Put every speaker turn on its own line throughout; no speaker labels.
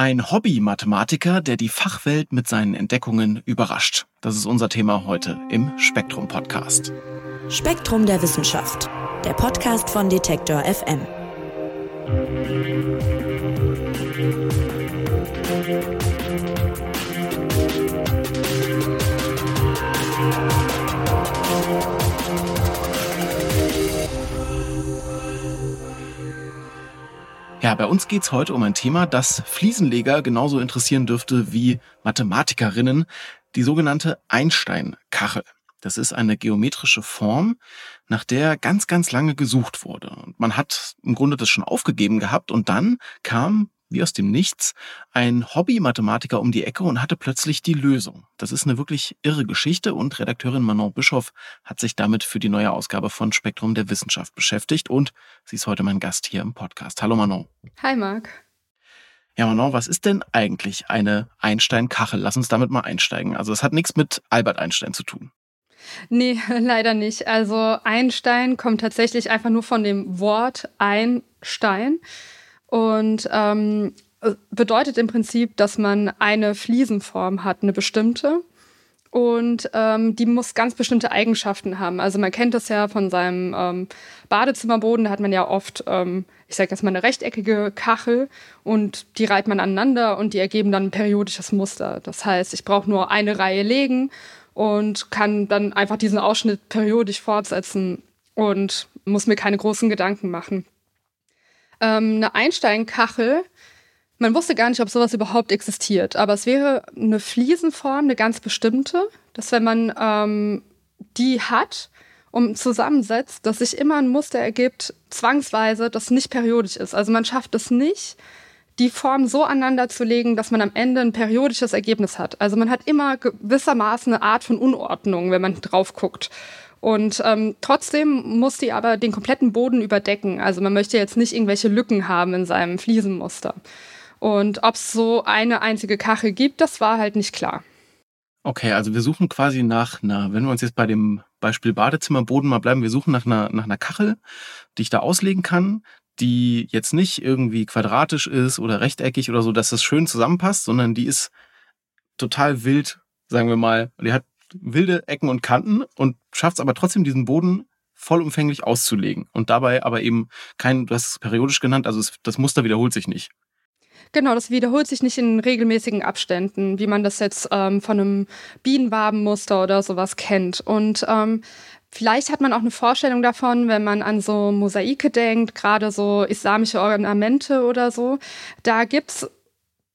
Ein Hobby-Mathematiker, der die Fachwelt mit seinen Entdeckungen überrascht. Das ist unser Thema heute im Spektrum-Podcast.
Spektrum der Wissenschaft, der Podcast von Detektor FM.
Ja, bei uns geht's heute um ein Thema, das Fliesenleger genauso interessieren dürfte wie Mathematikerinnen, die sogenannte Einstein-Kachel. Das ist eine geometrische Form, nach der ganz, ganz lange gesucht wurde. Und man hat im Grunde das schon aufgegeben gehabt und dann kam wie aus dem Nichts ein Hobby-Mathematiker um die Ecke und hatte plötzlich die Lösung. Das ist eine wirklich irre Geschichte und Redakteurin Manon Bischoff hat sich damit für die neue Ausgabe von Spektrum der Wissenschaft beschäftigt und sie ist heute mein Gast hier im Podcast. Hallo Manon.
Hi Marc.
Ja, Manon, was ist denn eigentlich eine Einstein-Kachel? Lass uns damit mal einsteigen. Also es hat nichts mit Albert Einstein zu tun.
Nee, leider nicht. Also Einstein kommt tatsächlich einfach nur von dem Wort Einstein und ähm, bedeutet im Prinzip, dass man eine Fliesenform hat, eine bestimmte. Und ähm, die muss ganz bestimmte Eigenschaften haben. Also man kennt das ja von seinem ähm, Badezimmerboden, da hat man ja oft, ähm, ich sage jetzt mal, eine rechteckige Kachel und die reiht man aneinander und die ergeben dann ein periodisches Muster. Das heißt, ich brauche nur eine Reihe legen und kann dann einfach diesen Ausschnitt periodisch fortsetzen und muss mir keine großen Gedanken machen ähm, eine Einsteinkachel. Man wusste gar nicht, ob sowas überhaupt existiert, aber es wäre eine Fliesenform, eine ganz bestimmte, dass wenn man ähm, die hat und zusammensetzt, dass sich immer ein Muster ergibt, zwangsweise, das nicht periodisch ist. Also man schafft es nicht, die Form so aneinander zu legen, dass man am Ende ein periodisches Ergebnis hat. Also man hat immer gewissermaßen eine Art von Unordnung, wenn man drauf guckt. Und ähm, trotzdem muss die aber den kompletten Boden überdecken. Also man möchte jetzt nicht irgendwelche Lücken haben in seinem Fliesenmuster. Und ob es so eine einzige Kachel gibt, das war halt nicht klar.
Okay, also wir suchen quasi nach einer, wenn wir uns jetzt bei dem Beispiel Badezimmerboden mal bleiben, wir suchen nach einer, nach einer Kachel, die ich da auslegen kann, die jetzt nicht irgendwie quadratisch ist oder rechteckig oder so, dass das schön zusammenpasst, sondern die ist total wild, sagen wir mal. Die hat wilde Ecken und Kanten und schafft es aber trotzdem, diesen Boden vollumfänglich auszulegen. Und dabei aber eben kein, du hast es periodisch genannt, also es, das Muster wiederholt sich nicht.
Genau, das wiederholt sich nicht in regelmäßigen Abständen, wie man das jetzt ähm, von einem Bienenwabenmuster oder sowas kennt. Und ähm, Vielleicht hat man auch eine Vorstellung davon, wenn man an so Mosaike denkt, gerade so islamische Ornamente oder so. Da gibt's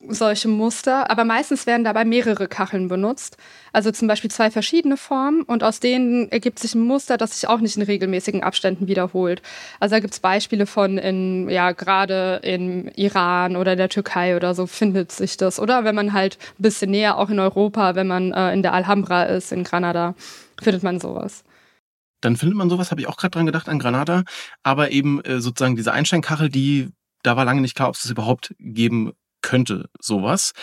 solche Muster, aber meistens werden dabei mehrere Kacheln benutzt. Also zum Beispiel zwei verschiedene Formen und aus denen ergibt sich ein Muster, das sich auch nicht in regelmäßigen Abständen wiederholt. Also da gibt es Beispiele von in, ja, gerade im Iran oder der Türkei oder so findet sich das. Oder wenn man halt ein bisschen näher auch in Europa, wenn man äh, in der Alhambra ist, in Granada, findet man sowas
dann findet man sowas, habe ich auch gerade dran gedacht, an Granada. Aber eben äh, sozusagen diese Einsteinkachel, die, da war lange nicht klar, ob es das überhaupt geben könnte sowas.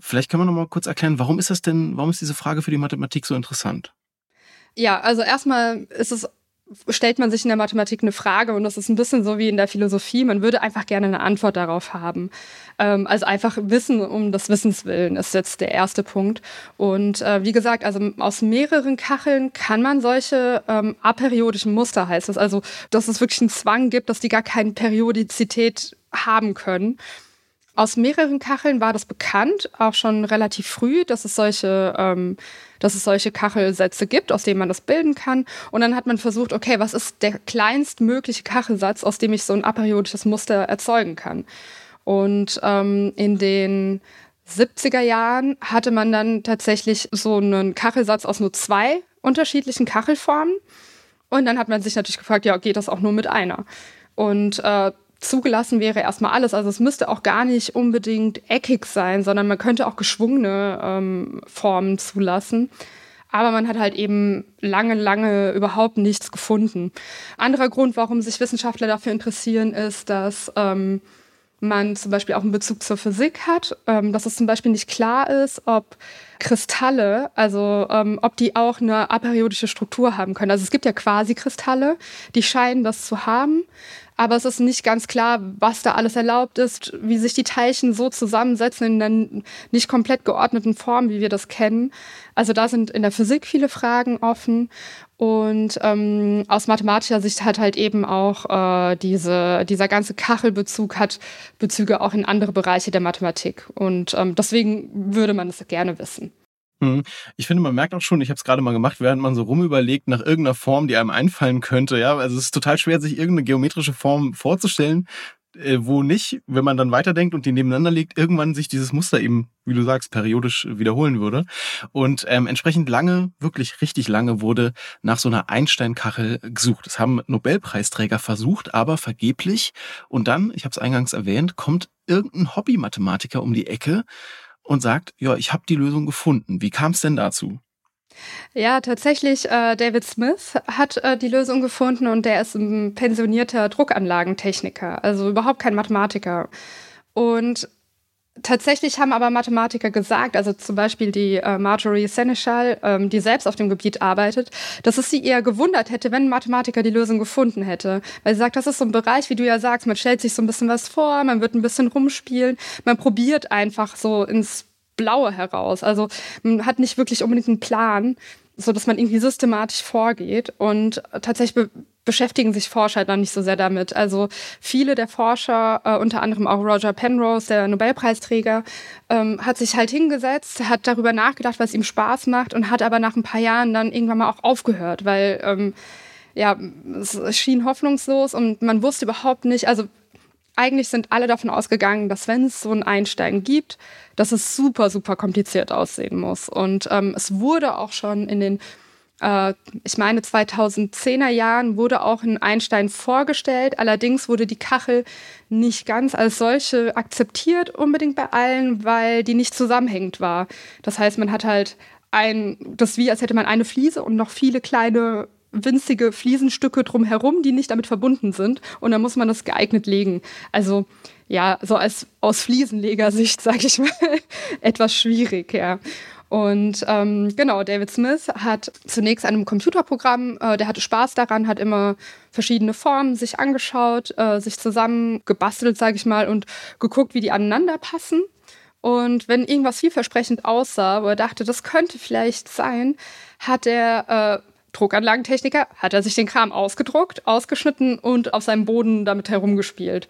Vielleicht kann man noch mal kurz erklären, warum ist das denn, warum ist diese Frage für die Mathematik so interessant?
Ja, also erstmal ist es stellt man sich in der Mathematik eine Frage und das ist ein bisschen so wie in der Philosophie. Man würde einfach gerne eine Antwort darauf haben. Ähm, also einfach Wissen um des Wissens willen ist jetzt der erste Punkt. Und äh, wie gesagt, also aus mehreren Kacheln kann man solche ähm, aperiodischen Muster heißt es. Also, dass es wirklich einen Zwang gibt, dass die gar keine Periodizität haben können. Aus mehreren Kacheln war das bekannt, auch schon relativ früh, dass es solche, ähm, dass es solche Kachelsätze gibt, aus denen man das bilden kann. Und dann hat man versucht, okay, was ist der kleinstmögliche Kachelsatz, aus dem ich so ein aperiodisches Muster erzeugen kann? Und ähm, in den 70er Jahren hatte man dann tatsächlich so einen Kachelsatz aus nur zwei unterschiedlichen Kachelformen. Und dann hat man sich natürlich gefragt, ja, geht das auch nur mit einer? Und äh, zugelassen wäre erstmal alles. Also es müsste auch gar nicht unbedingt eckig sein, sondern man könnte auch geschwungene ähm, Formen zulassen. Aber man hat halt eben lange, lange überhaupt nichts gefunden. Anderer Grund, warum sich Wissenschaftler dafür interessieren, ist, dass ähm, man zum Beispiel auch einen Bezug zur Physik hat, ähm, dass es zum Beispiel nicht klar ist, ob Kristalle, also ähm, ob die auch eine aperiodische Struktur haben können. Also es gibt ja quasi Kristalle, die scheinen das zu haben, aber es ist nicht ganz klar, was da alles erlaubt ist, wie sich die Teilchen so zusammensetzen in einer nicht komplett geordneten Form, wie wir das kennen. Also da sind in der Physik viele Fragen offen und ähm, aus mathematischer Sicht hat halt eben auch äh, diese, dieser ganze Kachelbezug hat Bezüge auch in andere Bereiche der Mathematik. Und ähm, deswegen würde man es gerne wissen.
Hm. Ich finde, man merkt auch schon, ich habe es gerade mal gemacht, während man so rumüberlegt nach irgendeiner Form, die einem einfallen könnte. Ja, also es ist total schwer, sich irgendeine geometrische Form vorzustellen, äh, wo nicht, wenn man dann weiterdenkt und die nebeneinander legt, irgendwann sich dieses Muster eben, wie du sagst, periodisch wiederholen würde. Und ähm, entsprechend lange, wirklich richtig lange, wurde nach so einer Einstein-Kachel gesucht. Das haben Nobelpreisträger versucht, aber vergeblich. Und dann, ich habe es eingangs erwähnt, kommt irgendein Hobby-Mathematiker um die Ecke und sagt, ja, ich habe die Lösung gefunden. Wie kam es denn dazu?
Ja, tatsächlich, äh, David Smith hat äh, die Lösung gefunden und der ist ein pensionierter Druckanlagentechniker, also überhaupt kein Mathematiker. Und Tatsächlich haben aber Mathematiker gesagt, also zum Beispiel die äh, Marjorie Seneschal, ähm, die selbst auf dem Gebiet arbeitet, dass es sie eher gewundert hätte, wenn ein Mathematiker die Lösung gefunden hätte. Weil sie sagt, das ist so ein Bereich, wie du ja sagst, man stellt sich so ein bisschen was vor, man wird ein bisschen rumspielen, man probiert einfach so ins Blaue heraus. Also man hat nicht wirklich unbedingt einen Plan, so dass man irgendwie systematisch vorgeht. Und tatsächlich beschäftigen sich Forscher dann nicht so sehr damit. Also viele der Forscher, äh, unter anderem auch Roger Penrose, der Nobelpreisträger, ähm, hat sich halt hingesetzt, hat darüber nachgedacht, was ihm Spaß macht und hat aber nach ein paar Jahren dann irgendwann mal auch aufgehört, weil ähm, ja, es schien hoffnungslos und man wusste überhaupt nicht, also eigentlich sind alle davon ausgegangen, dass wenn es so ein Einsteigen gibt, dass es super, super kompliziert aussehen muss. Und ähm, es wurde auch schon in den äh, ich meine, 2010er Jahren wurde auch ein Einstein vorgestellt. Allerdings wurde die Kachel nicht ganz als solche akzeptiert, unbedingt bei allen, weil die nicht zusammenhängend war. Das heißt, man hat halt ein, das wie, als hätte man eine Fliese und noch viele kleine winzige Fliesenstücke drumherum, die nicht damit verbunden sind. Und dann muss man das geeignet legen. Also ja, so als aus Fliesenlegersicht, sage ich mal, etwas schwierig, ja. Und ähm, genau, David Smith hat zunächst einem Computerprogramm, äh, der hatte Spaß daran, hat immer verschiedene Formen sich angeschaut, äh, sich zusammen gebastelt, sage ich mal, und geguckt, wie die aneinander passen. Und wenn irgendwas vielversprechend aussah, wo er dachte, das könnte vielleicht sein, hat der äh, Druckanlagentechniker, hat er sich den Kram ausgedruckt, ausgeschnitten und auf seinem Boden damit herumgespielt.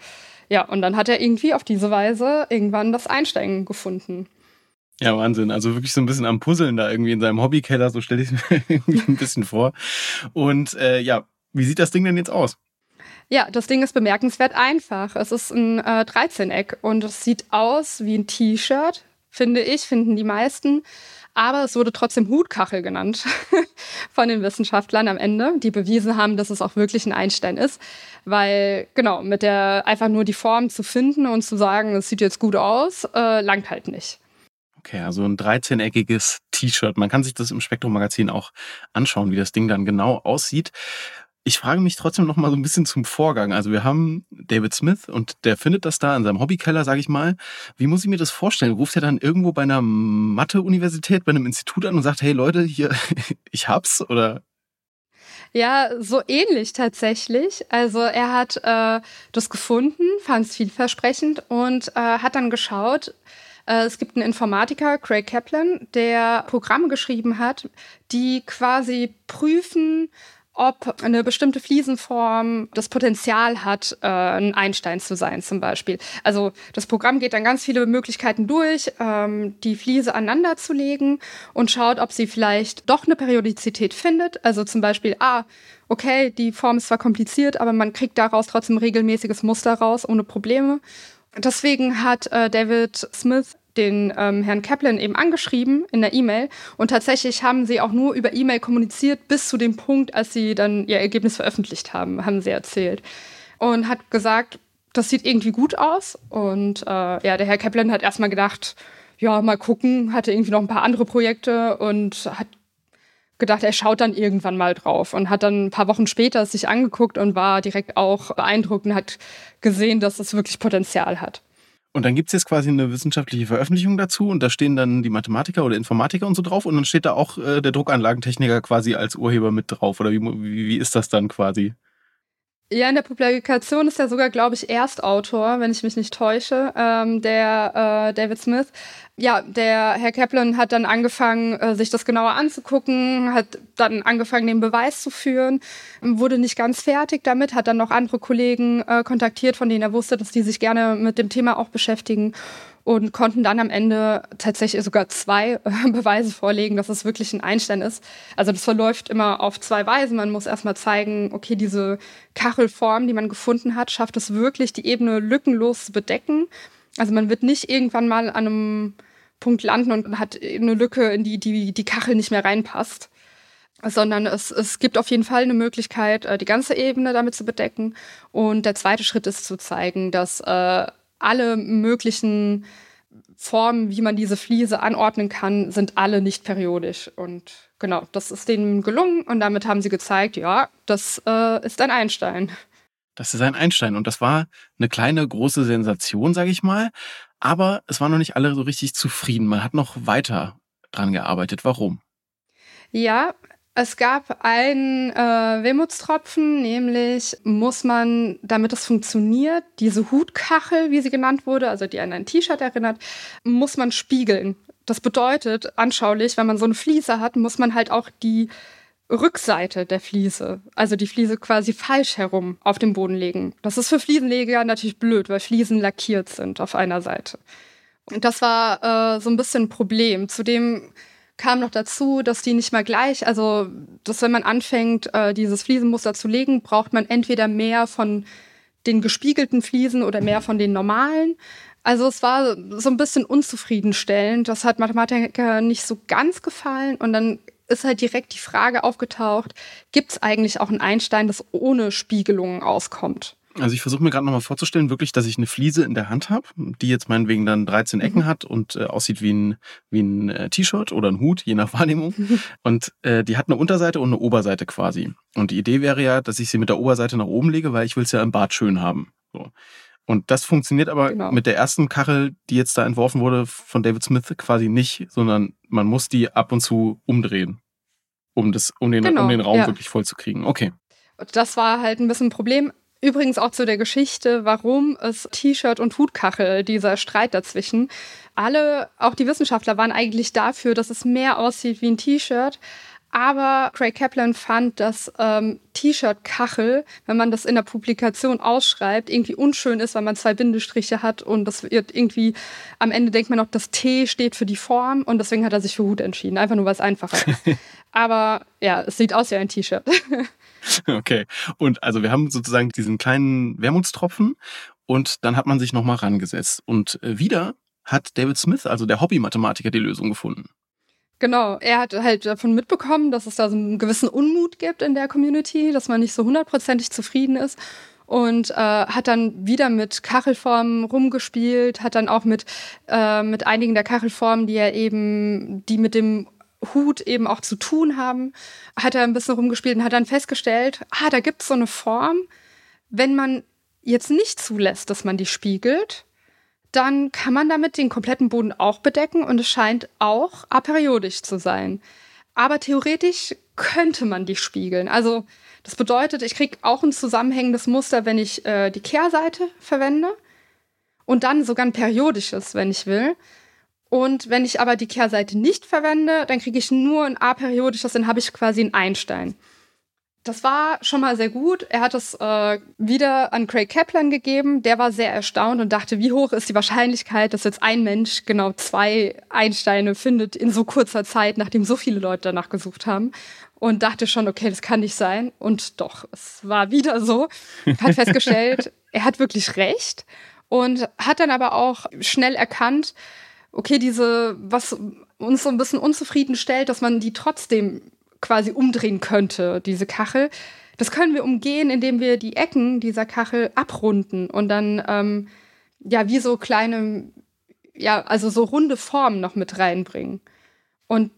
Ja, und dann hat er irgendwie auf diese Weise irgendwann das Einsteigen gefunden.
Ja, Wahnsinn. Also wirklich so ein bisschen am Puzzeln da irgendwie in seinem Hobbykeller, so stelle ich es mir irgendwie ein bisschen vor. Und äh, ja, wie sieht das Ding denn jetzt aus?
Ja, das Ding ist bemerkenswert einfach. Es ist ein äh, 13-Eck und es sieht aus wie ein T-Shirt, finde ich, finden die meisten. Aber es wurde trotzdem Hutkachel genannt von den Wissenschaftlern am Ende, die bewiesen haben, dass es auch wirklich ein Einstein ist. Weil, genau, mit der einfach nur die Form zu finden und zu sagen, es sieht jetzt gut aus, äh, langt halt nicht.
Okay, also ein 13-eckiges T-Shirt. Man kann sich das im Spektrum-Magazin auch anschauen, wie das Ding dann genau aussieht. Ich frage mich trotzdem noch mal so ein bisschen zum Vorgang. Also wir haben David Smith und der findet das da in seinem Hobbykeller, sage ich mal. Wie muss ich mir das vorstellen? Ruft er dann irgendwo bei einer Mathe-Universität, bei einem Institut an und sagt, hey Leute, hier, ich hab's? Oder
ja, so ähnlich tatsächlich. Also er hat äh, das gefunden, fand es vielversprechend und äh, hat dann geschaut, äh, es gibt einen Informatiker, Craig Kaplan, der Programme geschrieben hat, die quasi prüfen, ob eine bestimmte Fliesenform das Potenzial hat, äh, ein Einstein zu sein zum Beispiel. Also das Programm geht dann ganz viele Möglichkeiten durch, ähm, die Fliese aneinander zu legen und schaut, ob sie vielleicht doch eine Periodizität findet. Also zum Beispiel, ah, okay, die Form ist zwar kompliziert, aber man kriegt daraus trotzdem regelmäßiges Muster raus, ohne Probleme. Deswegen hat äh, David Smith den ähm, Herrn Kaplan eben angeschrieben in der E-Mail und tatsächlich haben sie auch nur über E-Mail kommuniziert bis zu dem Punkt, als sie dann ihr Ergebnis veröffentlicht haben, haben sie erzählt. Und hat gesagt, das sieht irgendwie gut aus. Und äh, ja, der Herr Kaplan hat erstmal gedacht, ja, mal gucken, hatte irgendwie noch ein paar andere Projekte und hat gedacht, er schaut dann irgendwann mal drauf und hat dann ein paar Wochen später sich angeguckt und war direkt auch beeindruckt und hat gesehen, dass es wirklich Potenzial hat.
Und dann gibt's jetzt quasi eine wissenschaftliche Veröffentlichung dazu und da stehen dann die Mathematiker oder Informatiker und so drauf und dann steht da auch äh, der Druckanlagentechniker quasi als Urheber mit drauf. Oder wie, wie, wie ist das dann quasi?
Ja, in der Publikation ist er sogar, glaube ich, Erstautor, wenn ich mich nicht täusche, ähm, der äh, David Smith. Ja, der Herr Kaplan hat dann angefangen, äh, sich das genauer anzugucken, hat dann angefangen, den Beweis zu führen, wurde nicht ganz fertig damit, hat dann noch andere Kollegen äh, kontaktiert, von denen er wusste, dass die sich gerne mit dem Thema auch beschäftigen und konnten dann am Ende tatsächlich sogar zwei äh, Beweise vorlegen, dass es wirklich ein Einstein ist. Also das verläuft immer auf zwei Weisen. Man muss erstmal zeigen, okay, diese Kachelform, die man gefunden hat, schafft es wirklich, die Ebene lückenlos zu bedecken. Also man wird nicht irgendwann mal an einem Punkt landen und hat eine Lücke, in die die, die Kachel nicht mehr reinpasst sondern es, es gibt auf jeden Fall eine Möglichkeit, äh, die ganze Ebene damit zu bedecken. Und der zweite Schritt ist zu zeigen, dass äh, alle möglichen Formen, wie man diese Fliese anordnen kann, sind alle nicht periodisch. Und genau, das ist denen gelungen und damit haben sie gezeigt, ja, das äh, ist ein Einstein.
Das ist ein Einstein und das war eine kleine, große Sensation, sage ich mal. Aber es waren noch nicht alle so richtig zufrieden. Man hat noch weiter dran gearbeitet. Warum?
Ja, es gab einen äh, Wermutstropfen, nämlich muss man, damit es funktioniert, diese Hutkachel, wie sie genannt wurde, also die an ein T-Shirt erinnert, muss man spiegeln. Das bedeutet, anschaulich, wenn man so eine Fliese hat, muss man halt auch die Rückseite der Fliese, also die Fliese quasi falsch herum auf den Boden legen. Das ist für Fliesenleger natürlich blöd, weil Fliesen lackiert sind auf einer Seite. Und das war äh, so ein bisschen ein Problem. Zudem kam noch dazu, dass die nicht mal gleich, also dass wenn man anfängt, äh, dieses Fliesenmuster zu legen, braucht man entweder mehr von den gespiegelten Fliesen oder mehr von den normalen. Also es war so ein bisschen unzufriedenstellend. Das hat Mathematiker nicht so ganz gefallen. Und dann ist halt direkt die Frage aufgetaucht, gibt es eigentlich auch ein Einstein, das ohne Spiegelungen auskommt?
Also ich versuche mir gerade nochmal vorzustellen, wirklich, dass ich eine Fliese in der Hand habe, die jetzt meinetwegen dann 13 Ecken mhm. hat und äh, aussieht wie ein, wie ein äh, T-Shirt oder ein Hut, je nach Wahrnehmung. Mhm. Und äh, die hat eine Unterseite und eine Oberseite quasi. Und die Idee wäre ja, dass ich sie mit der Oberseite nach oben lege, weil ich will es ja im Bad schön haben. So. Und das funktioniert aber genau. mit der ersten Kachel, die jetzt da entworfen wurde von David Smith, quasi nicht, sondern man muss die ab und zu umdrehen, um, das, um, den, genau, um den Raum ja. wirklich voll zu kriegen. Okay.
Das war halt ein bisschen ein Problem. Übrigens auch zu der Geschichte, warum es T-Shirt und Hutkachel, dieser Streit dazwischen. Alle, auch die Wissenschaftler waren eigentlich dafür, dass es mehr aussieht wie ein T-Shirt. Aber Craig Kaplan fand, dass ähm, T-Shirt-Kachel, wenn man das in der Publikation ausschreibt, irgendwie unschön ist, weil man zwei Bindestriche hat und das wird irgendwie, am Ende denkt man noch, das T steht für die Form und deswegen hat er sich für Hut entschieden. Einfach nur, weil es einfacher ist. Aber ja, es sieht aus wie ein T-Shirt.
Okay. Und also wir haben sozusagen diesen kleinen Wermutstropfen und dann hat man sich nochmal rangesetzt. Und äh, wieder hat David Smith, also der Hobby-Mathematiker, die Lösung gefunden.
Genau, er hat halt davon mitbekommen, dass es da so einen gewissen Unmut gibt in der Community, dass man nicht so hundertprozentig zufrieden ist und äh, hat dann wieder mit Kachelformen rumgespielt, hat dann auch mit, äh, mit einigen der Kachelformen, die er eben, die mit dem Hut eben auch zu tun haben, hat er ein bisschen rumgespielt und hat dann festgestellt, ah, da gibt es so eine Form, wenn man jetzt nicht zulässt, dass man die spiegelt, dann kann man damit den kompletten Boden auch bedecken und es scheint auch aperiodisch zu sein. Aber theoretisch könnte man die spiegeln. Also das bedeutet, ich kriege auch ein zusammenhängendes Muster, wenn ich äh, die Kehrseite verwende und dann sogar ein periodisches, wenn ich will. Und wenn ich aber die Kehrseite nicht verwende, dann kriege ich nur ein aperiodisches, dann habe ich quasi einen Einstein. Das war schon mal sehr gut. Er hat es äh, wieder an Craig Kaplan gegeben. Der war sehr erstaunt und dachte, wie hoch ist die Wahrscheinlichkeit, dass jetzt ein Mensch genau zwei Einsteine findet in so kurzer Zeit, nachdem so viele Leute danach gesucht haben. Und dachte schon, okay, das kann nicht sein. Und doch, es war wieder so. Hat festgestellt, er hat wirklich recht. Und hat dann aber auch schnell erkannt, okay, diese, was uns so ein bisschen unzufrieden stellt, dass man die trotzdem quasi umdrehen könnte, diese Kachel. Das können wir umgehen, indem wir die Ecken dieser Kachel abrunden und dann ähm, ja wie so kleine, ja, also so runde Formen noch mit reinbringen. Und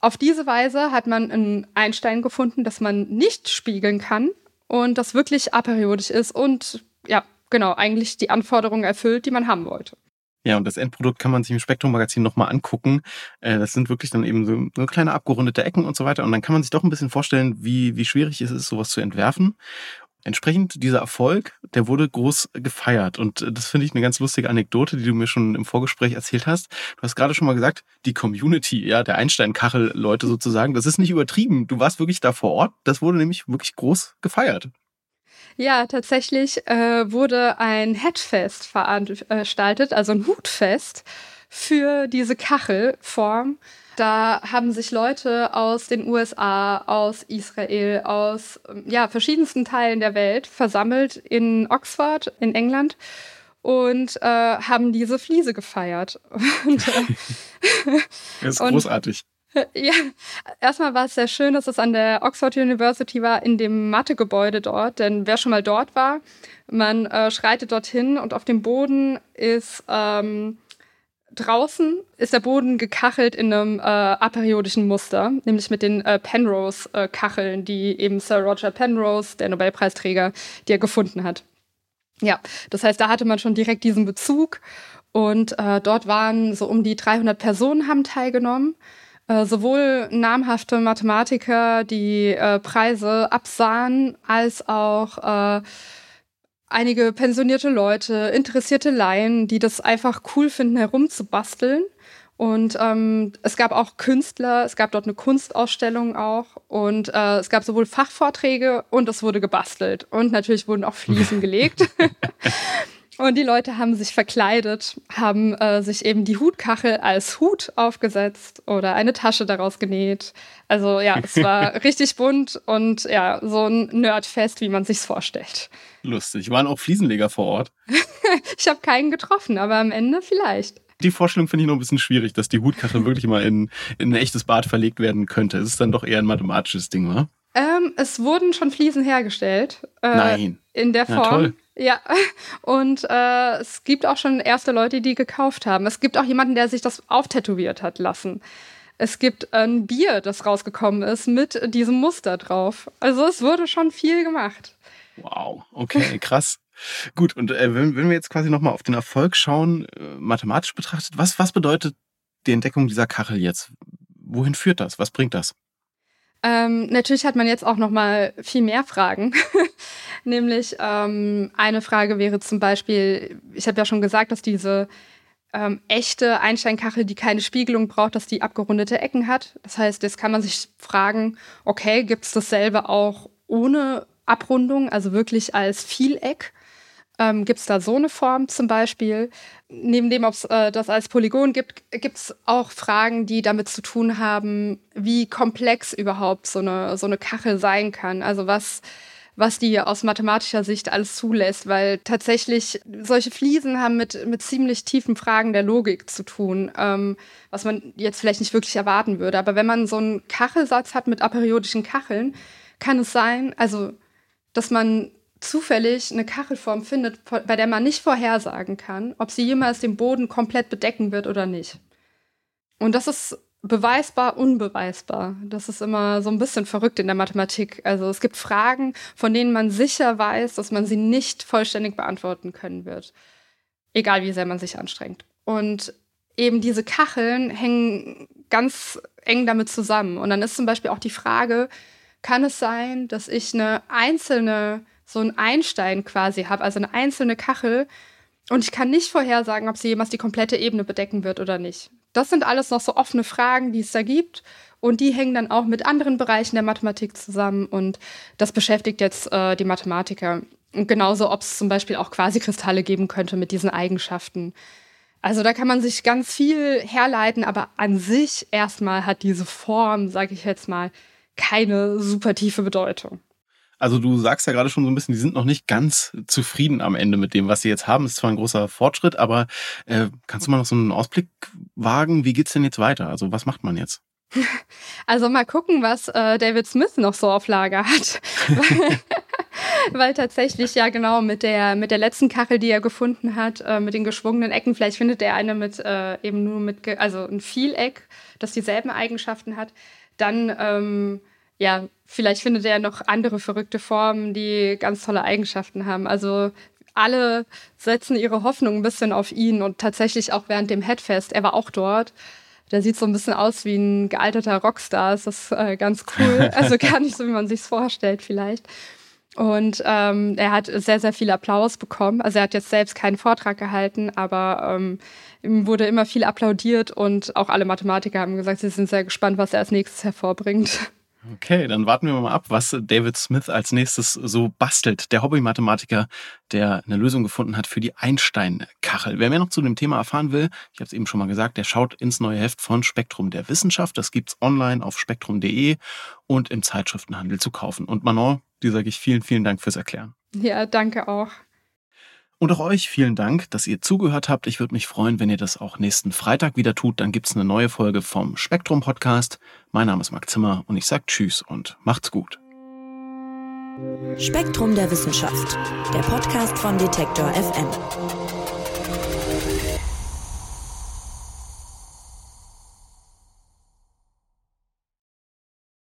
auf diese Weise hat man einen Einstein gefunden, dass man nicht spiegeln kann und das wirklich aperiodisch ist und ja, genau, eigentlich die Anforderungen erfüllt, die man haben wollte.
Ja, und das Endprodukt kann man sich im Spektrum-Magazin nochmal angucken. Äh, das sind wirklich dann eben so, kleine abgerundete Ecken und so weiter. Und dann kann man sich doch ein bisschen vorstellen, wie, wie schwierig es ist, sowas zu entwerfen. Entsprechend dieser Erfolg, der wurde groß gefeiert. Und das finde ich eine ganz lustige Anekdote, die du mir schon im Vorgespräch erzählt hast. Du hast gerade schon mal gesagt, die Community, ja, der Einstein-Kachel-Leute sozusagen, das ist nicht übertrieben. Du warst wirklich da vor Ort. Das wurde nämlich wirklich groß gefeiert.
Ja, tatsächlich äh, wurde ein Headfest veranstaltet, also ein Hutfest für diese Kachelform. Da haben sich Leute aus den USA, aus Israel, aus ja, verschiedensten Teilen der Welt versammelt in Oxford in England und äh, haben diese Fliese gefeiert.
Und, äh, das ist großartig.
Ja, erstmal war es sehr schön, dass es an der Oxford University war, in dem Mathegebäude dort. Denn wer schon mal dort war, man äh, schreitet dorthin und auf dem Boden ist ähm, draußen ist der Boden gekachelt in einem äh, aperiodischen Muster, nämlich mit den äh, Penrose-Kacheln, die eben Sir Roger Penrose, der Nobelpreisträger, die er gefunden hat. Ja, das heißt, da hatte man schon direkt diesen Bezug und äh, dort waren so um die 300 Personen haben teilgenommen. Äh, sowohl namhafte Mathematiker, die äh, Preise absahen, als auch äh, einige pensionierte Leute, interessierte Laien, die das einfach cool finden, herumzubasteln. Und ähm, es gab auch Künstler, es gab dort eine Kunstausstellung auch und äh, es gab sowohl Fachvorträge und es wurde gebastelt. Und natürlich wurden auch Fliesen gelegt. Und die Leute haben sich verkleidet, haben äh, sich eben die Hutkachel als Hut aufgesetzt oder eine Tasche daraus genäht. Also ja, es war richtig bunt und ja, so ein Nerdfest, wie man sich's vorstellt.
Lustig. Waren auch Fliesenleger vor Ort?
ich habe keinen getroffen, aber am Ende vielleicht.
Die Vorstellung finde ich noch ein bisschen schwierig, dass die Hutkachel wirklich mal in, in ein echtes Bad verlegt werden könnte. Es ist dann doch eher ein mathematisches Ding, wa?
Ähm, es wurden schon Fliesen hergestellt.
Äh, Nein.
In der Form. Ja. Ja, und äh, es gibt auch schon erste Leute, die gekauft haben. Es gibt auch jemanden, der sich das auftätowiert hat lassen. Es gibt ein Bier, das rausgekommen ist mit diesem Muster drauf. Also es wurde schon viel gemacht.
Wow, okay, krass. Gut, und äh, wenn, wenn wir jetzt quasi nochmal auf den Erfolg schauen, äh, mathematisch betrachtet, was, was bedeutet die Entdeckung dieser Kachel jetzt? Wohin führt das? Was bringt das?
Ähm, natürlich hat man jetzt auch noch mal viel mehr Fragen. Nämlich ähm, eine Frage wäre zum Beispiel, ich habe ja schon gesagt, dass diese ähm, echte Einsteinkachel, die keine Spiegelung braucht, dass die abgerundete Ecken hat. Das heißt, jetzt kann man sich fragen, okay, gibt es dasselbe auch ohne Abrundung, also wirklich als Vieleck? Ähm, gibt es da so eine Form zum Beispiel? Neben dem, ob es äh, das als Polygon gibt, gibt es auch Fragen, die damit zu tun haben, wie komplex überhaupt so eine, so eine Kachel sein kann. Also was, was die aus mathematischer Sicht alles zulässt, weil tatsächlich solche Fliesen haben mit, mit ziemlich tiefen Fragen der Logik zu tun, ähm, was man jetzt vielleicht nicht wirklich erwarten würde. Aber wenn man so einen Kachelsatz hat mit aperiodischen Kacheln, kann es sein, also dass man zufällig eine Kachelform findet, bei der man nicht vorhersagen kann, ob sie jemals den Boden komplett bedecken wird oder nicht. Und das ist beweisbar, unbeweisbar. Das ist immer so ein bisschen verrückt in der Mathematik. Also es gibt Fragen, von denen man sicher weiß, dass man sie nicht vollständig beantworten können wird. Egal wie sehr man sich anstrengt. Und eben diese Kacheln hängen ganz eng damit zusammen. Und dann ist zum Beispiel auch die Frage, kann es sein, dass ich eine einzelne so ein Einstein quasi habe, also eine einzelne Kachel. Und ich kann nicht vorhersagen, ob sie jemals die komplette Ebene bedecken wird oder nicht. Das sind alles noch so offene Fragen, die es da gibt. Und die hängen dann auch mit anderen Bereichen der Mathematik zusammen. Und das beschäftigt jetzt äh, die Mathematiker. Und genauso, ob es zum Beispiel auch Quasikristalle geben könnte mit diesen Eigenschaften. Also da kann man sich ganz viel herleiten, aber an sich erstmal hat diese Form, sage ich jetzt mal, keine super tiefe Bedeutung.
Also du sagst ja gerade schon so ein bisschen, die sind noch nicht ganz zufrieden am Ende mit dem, was sie jetzt haben. Ist zwar ein großer Fortschritt, aber äh, kannst du mal noch so einen Ausblick wagen? Wie geht's denn jetzt weiter? Also was macht man jetzt?
Also mal gucken, was äh, David Smith noch so auf Lager hat. Weil tatsächlich ja genau mit der, mit der letzten Kachel, die er gefunden hat, äh, mit den geschwungenen Ecken, vielleicht findet er eine mit äh, eben nur mit, also ein Vieleck, das dieselben Eigenschaften hat. Dann ähm, ja, vielleicht findet er noch andere verrückte Formen, die ganz tolle Eigenschaften haben. Also alle setzen ihre Hoffnung ein bisschen auf ihn und tatsächlich auch während dem Headfest, er war auch dort. Der sieht so ein bisschen aus wie ein gealterter Rockstar. Ist das äh, ganz cool. Also gar nicht so, wie man sich vorstellt, vielleicht. Und ähm, er hat sehr, sehr viel Applaus bekommen. Also er hat jetzt selbst keinen Vortrag gehalten, aber ähm, ihm wurde immer viel applaudiert und auch alle Mathematiker haben gesagt, sie sind sehr gespannt, was er als nächstes hervorbringt.
Okay, dann warten wir mal ab, was David Smith als nächstes so bastelt. Der Hobby-Mathematiker, der eine Lösung gefunden hat für die Einstein-Kachel. Wer mehr noch zu dem Thema erfahren will, ich habe es eben schon mal gesagt, der schaut ins neue Heft von Spektrum der Wissenschaft. Das gibt's online auf spektrum.de und im Zeitschriftenhandel zu kaufen. Und Manon, dir sage ich vielen, vielen Dank fürs Erklären.
Ja, danke auch.
Und auch euch vielen Dank, dass ihr zugehört habt. Ich würde mich freuen, wenn ihr das auch nächsten Freitag wieder tut. Dann gibt's eine neue Folge vom Spektrum Podcast. Mein Name ist Marc Zimmer und ich sage Tschüss und macht's gut.
Spektrum der Wissenschaft, der Podcast von Detektor FM.